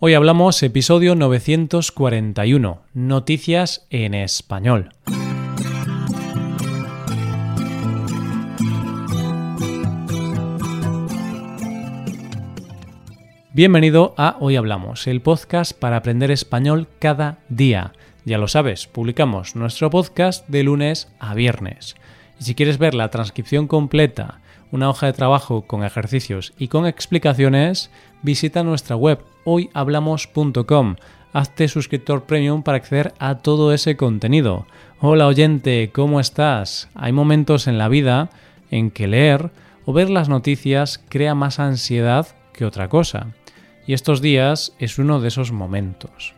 Hoy hablamos episodio 941, Noticias en Español. Bienvenido a Hoy Hablamos, el podcast para aprender español cada día. Ya lo sabes, publicamos nuestro podcast de lunes a viernes. Y si quieres ver la transcripción completa, una hoja de trabajo con ejercicios y con explicaciones, visita nuestra web hoyhablamos.com. Hazte suscriptor premium para acceder a todo ese contenido. Hola oyente, ¿cómo estás? Hay momentos en la vida en que leer o ver las noticias crea más ansiedad que otra cosa. Y estos días es uno de esos momentos.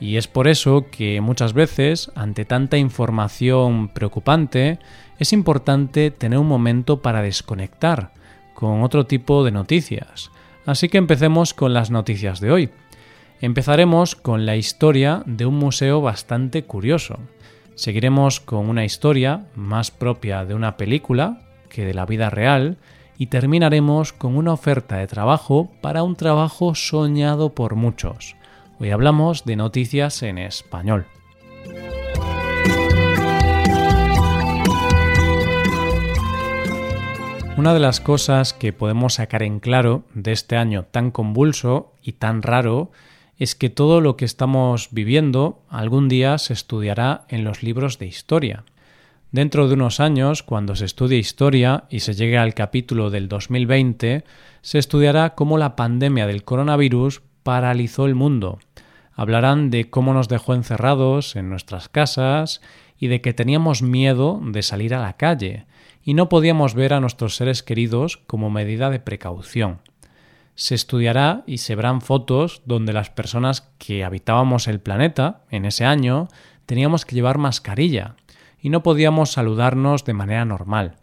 Y es por eso que muchas veces, ante tanta información preocupante, es importante tener un momento para desconectar con otro tipo de noticias. Así que empecemos con las noticias de hoy. Empezaremos con la historia de un museo bastante curioso. Seguiremos con una historia más propia de una película que de la vida real y terminaremos con una oferta de trabajo para un trabajo soñado por muchos. Hoy hablamos de noticias en español. Una de las cosas que podemos sacar en claro de este año tan convulso y tan raro es que todo lo que estamos viviendo algún día se estudiará en los libros de historia. Dentro de unos años, cuando se estudie historia y se llegue al capítulo del 2020, se estudiará cómo la pandemia del coronavirus paralizó el mundo. Hablarán de cómo nos dejó encerrados en nuestras casas y de que teníamos miedo de salir a la calle y no podíamos ver a nuestros seres queridos como medida de precaución. Se estudiará y se verán fotos donde las personas que habitábamos el planeta en ese año teníamos que llevar mascarilla y no podíamos saludarnos de manera normal.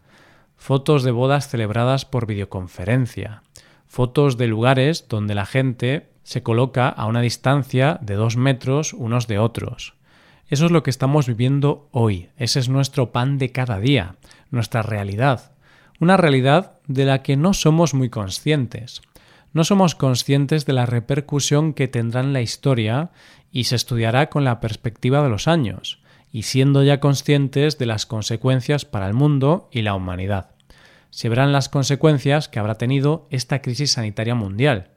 Fotos de bodas celebradas por videoconferencia. Fotos de lugares donde la gente se coloca a una distancia de dos metros unos de otros. Eso es lo que estamos viviendo hoy. Ese es nuestro pan de cada día nuestra realidad, una realidad de la que no somos muy conscientes. No somos conscientes de la repercusión que tendrá en la historia y se estudiará con la perspectiva de los años, y siendo ya conscientes de las consecuencias para el mundo y la humanidad. Se verán las consecuencias que habrá tenido esta crisis sanitaria mundial.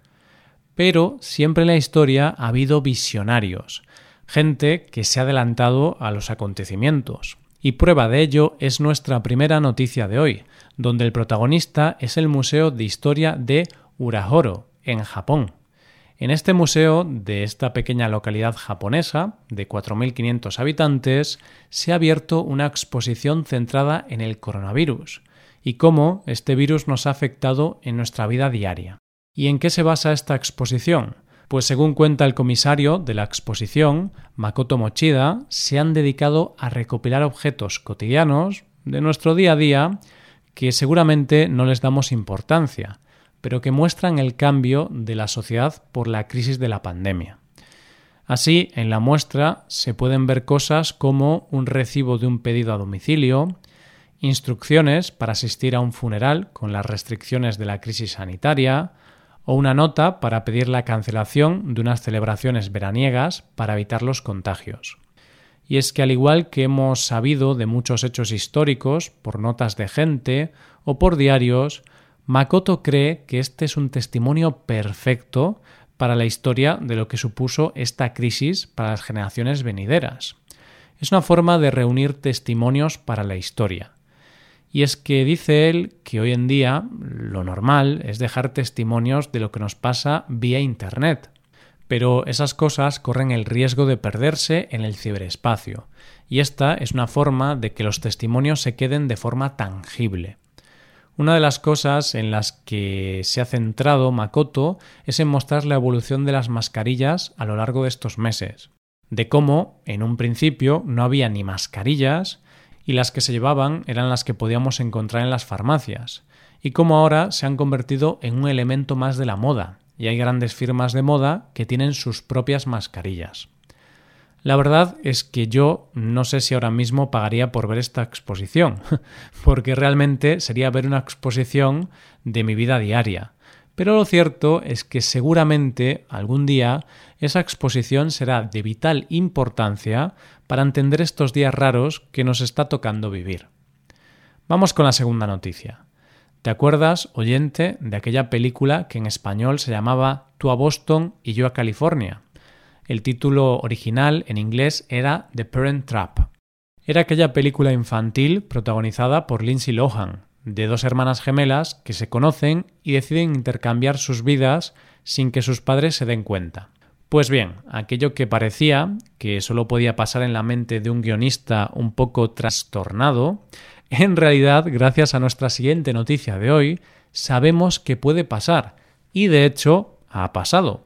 Pero siempre en la historia ha habido visionarios, gente que se ha adelantado a los acontecimientos. Y prueba de ello es nuestra primera noticia de hoy, donde el protagonista es el Museo de Historia de Urahoro, en Japón. En este museo de esta pequeña localidad japonesa, de 4.500 habitantes, se ha abierto una exposición centrada en el coronavirus y cómo este virus nos ha afectado en nuestra vida diaria. ¿Y en qué se basa esta exposición? Pues según cuenta el comisario de la exposición, Makoto Mochida, se han dedicado a recopilar objetos cotidianos de nuestro día a día que seguramente no les damos importancia, pero que muestran el cambio de la sociedad por la crisis de la pandemia. Así, en la muestra se pueden ver cosas como un recibo de un pedido a domicilio, instrucciones para asistir a un funeral con las restricciones de la crisis sanitaria, o una nota para pedir la cancelación de unas celebraciones veraniegas para evitar los contagios. Y es que al igual que hemos sabido de muchos hechos históricos por notas de gente o por diarios, Makoto cree que este es un testimonio perfecto para la historia de lo que supuso esta crisis para las generaciones venideras. Es una forma de reunir testimonios para la historia. Y es que dice él que hoy en día lo normal es dejar testimonios de lo que nos pasa vía Internet. Pero esas cosas corren el riesgo de perderse en el ciberespacio, y esta es una forma de que los testimonios se queden de forma tangible. Una de las cosas en las que se ha centrado Makoto es en mostrar la evolución de las mascarillas a lo largo de estos meses, de cómo, en un principio, no había ni mascarillas, y las que se llevaban eran las que podíamos encontrar en las farmacias, y como ahora se han convertido en un elemento más de la moda, y hay grandes firmas de moda que tienen sus propias mascarillas. La verdad es que yo no sé si ahora mismo pagaría por ver esta exposición, porque realmente sería ver una exposición de mi vida diaria, Pero lo cierto es que seguramente algún día esa exposición será de vital importancia para entender estos días raros que nos está tocando vivir. Vamos con la segunda noticia. ¿Te acuerdas, oyente, de aquella película que en español se llamaba Tú a Boston y yo a California? El título original en inglés era The Parent Trap. Era aquella película infantil protagonizada por Lindsay Lohan, de dos hermanas gemelas que se conocen y deciden intercambiar sus vidas sin que sus padres se den cuenta. Pues bien, aquello que parecía que solo podía pasar en la mente de un guionista un poco trastornado, en realidad, gracias a nuestra siguiente noticia de hoy, sabemos que puede pasar, y de hecho ha pasado.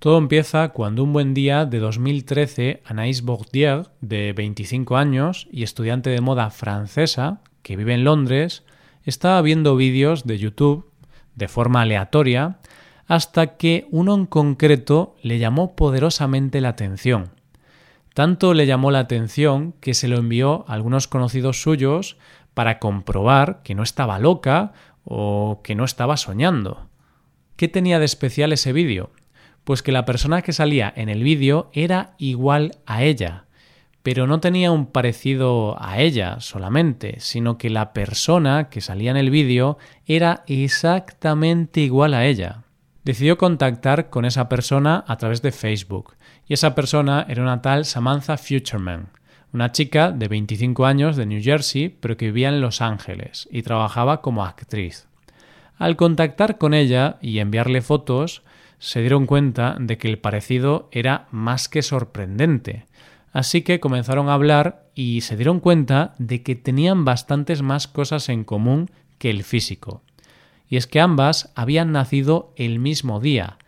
Todo empieza cuando un buen día de 2013 Anaïs Bourdieu, de 25 años y estudiante de moda francesa, que vive en Londres, estaba viendo vídeos de YouTube de forma aleatoria hasta que uno en concreto le llamó poderosamente la atención. Tanto le llamó la atención que se lo envió a algunos conocidos suyos para comprobar que no estaba loca o que no estaba soñando. ¿Qué tenía de especial ese vídeo? Pues que la persona que salía en el vídeo era igual a ella, pero no tenía un parecido a ella solamente, sino que la persona que salía en el vídeo era exactamente igual a ella. Decidió contactar con esa persona a través de Facebook, y esa persona era una tal Samantha Futureman, una chica de 25 años de New Jersey, pero que vivía en Los Ángeles y trabajaba como actriz. Al contactar con ella y enviarle fotos, se dieron cuenta de que el parecido era más que sorprendente. Así que comenzaron a hablar y se dieron cuenta de que tenían bastantes más cosas en común que el físico. Y es que ambas habían nacido el mismo día,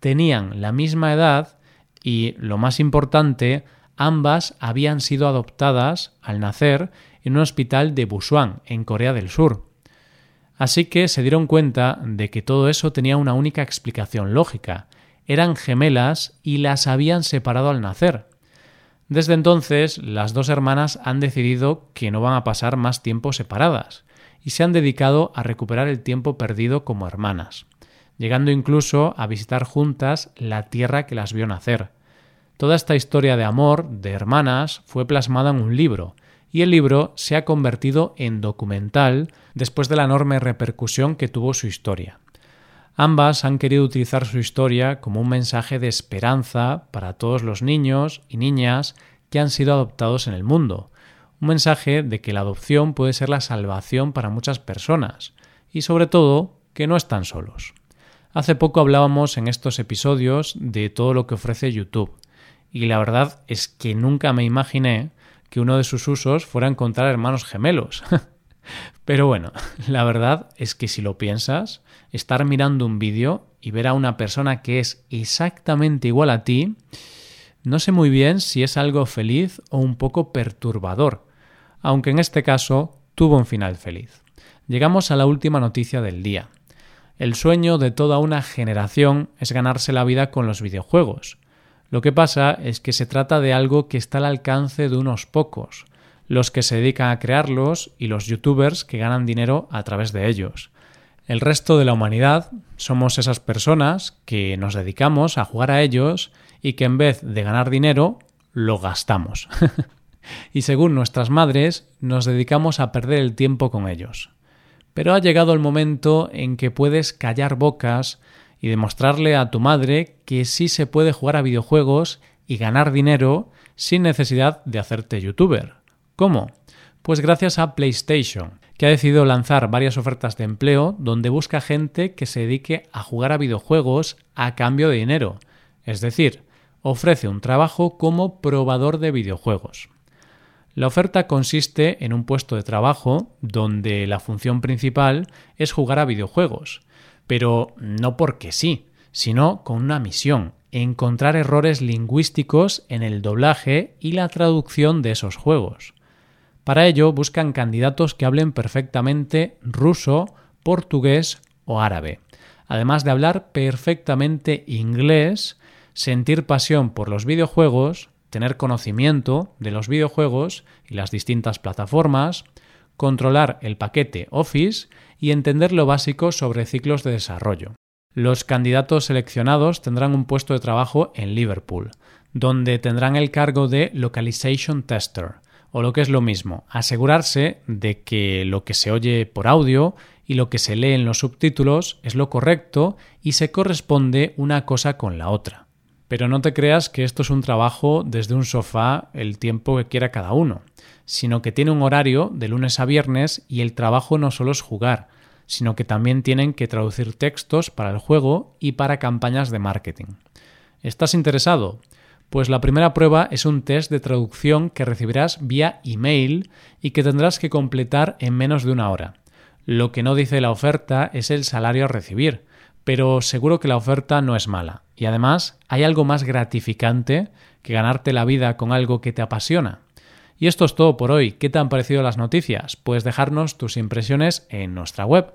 tenían la misma edad y, lo más importante, ambas habían sido adoptadas al nacer en un hospital de Busan, en Corea del Sur. Así que se dieron cuenta de que todo eso tenía una única explicación lógica. Eran gemelas y las habían separado al nacer. Desde entonces, las dos hermanas han decidido que no van a pasar más tiempo separadas y se han dedicado a recuperar el tiempo perdido como hermanas, llegando incluso a visitar juntas la tierra que las vio nacer. Toda esta historia de amor de hermanas fue plasmada en un libro, y el libro se ha convertido en documental después de la enorme repercusión que tuvo su historia. Ambas han querido utilizar su historia como un mensaje de esperanza para todos los niños y niñas que han sido adoptados en el mundo, un mensaje de que la adopción puede ser la salvación para muchas personas y sobre todo que no están solos. Hace poco hablábamos en estos episodios de todo lo que ofrece YouTube y la verdad es que nunca me imaginé que uno de sus usos fuera encontrar hermanos gemelos. Pero bueno, la verdad es que si lo piensas, estar mirando un vídeo y ver a una persona que es exactamente igual a ti, no sé muy bien si es algo feliz o un poco perturbador, aunque en este caso tuvo un final feliz. Llegamos a la última noticia del día. El sueño de toda una generación es ganarse la vida con los videojuegos. Lo que pasa es que se trata de algo que está al alcance de unos pocos, los que se dedican a crearlos y los youtubers que ganan dinero a través de ellos. El resto de la humanidad somos esas personas que nos dedicamos a jugar a ellos y que en vez de ganar dinero, lo gastamos. y según nuestras madres, nos dedicamos a perder el tiempo con ellos. Pero ha llegado el momento en que puedes callar bocas y demostrarle a tu madre que sí se puede jugar a videojuegos y ganar dinero sin necesidad de hacerte youtuber. ¿Cómo? Pues gracias a PlayStation, que ha decidido lanzar varias ofertas de empleo donde busca gente que se dedique a jugar a videojuegos a cambio de dinero. Es decir, ofrece un trabajo como probador de videojuegos. La oferta consiste en un puesto de trabajo donde la función principal es jugar a videojuegos, pero no porque sí, sino con una misión, encontrar errores lingüísticos en el doblaje y la traducción de esos juegos. Para ello buscan candidatos que hablen perfectamente ruso, portugués o árabe, además de hablar perfectamente inglés, sentir pasión por los videojuegos, tener conocimiento de los videojuegos y las distintas plataformas, controlar el paquete Office y entender lo básico sobre ciclos de desarrollo. Los candidatos seleccionados tendrán un puesto de trabajo en Liverpool, donde tendrán el cargo de Localization Tester, o lo que es lo mismo, asegurarse de que lo que se oye por audio y lo que se lee en los subtítulos es lo correcto y se corresponde una cosa con la otra. Pero no te creas que esto es un trabajo desde un sofá el tiempo que quiera cada uno, sino que tiene un horario de lunes a viernes y el trabajo no solo es jugar, sino que también tienen que traducir textos para el juego y para campañas de marketing. ¿Estás interesado? Pues la primera prueba es un test de traducción que recibirás vía email y que tendrás que completar en menos de una hora. Lo que no dice la oferta es el salario a recibir, pero seguro que la oferta no es mala. Y además hay algo más gratificante que ganarte la vida con algo que te apasiona. Y esto es todo por hoy. ¿Qué te han parecido las noticias? Puedes dejarnos tus impresiones en nuestra web.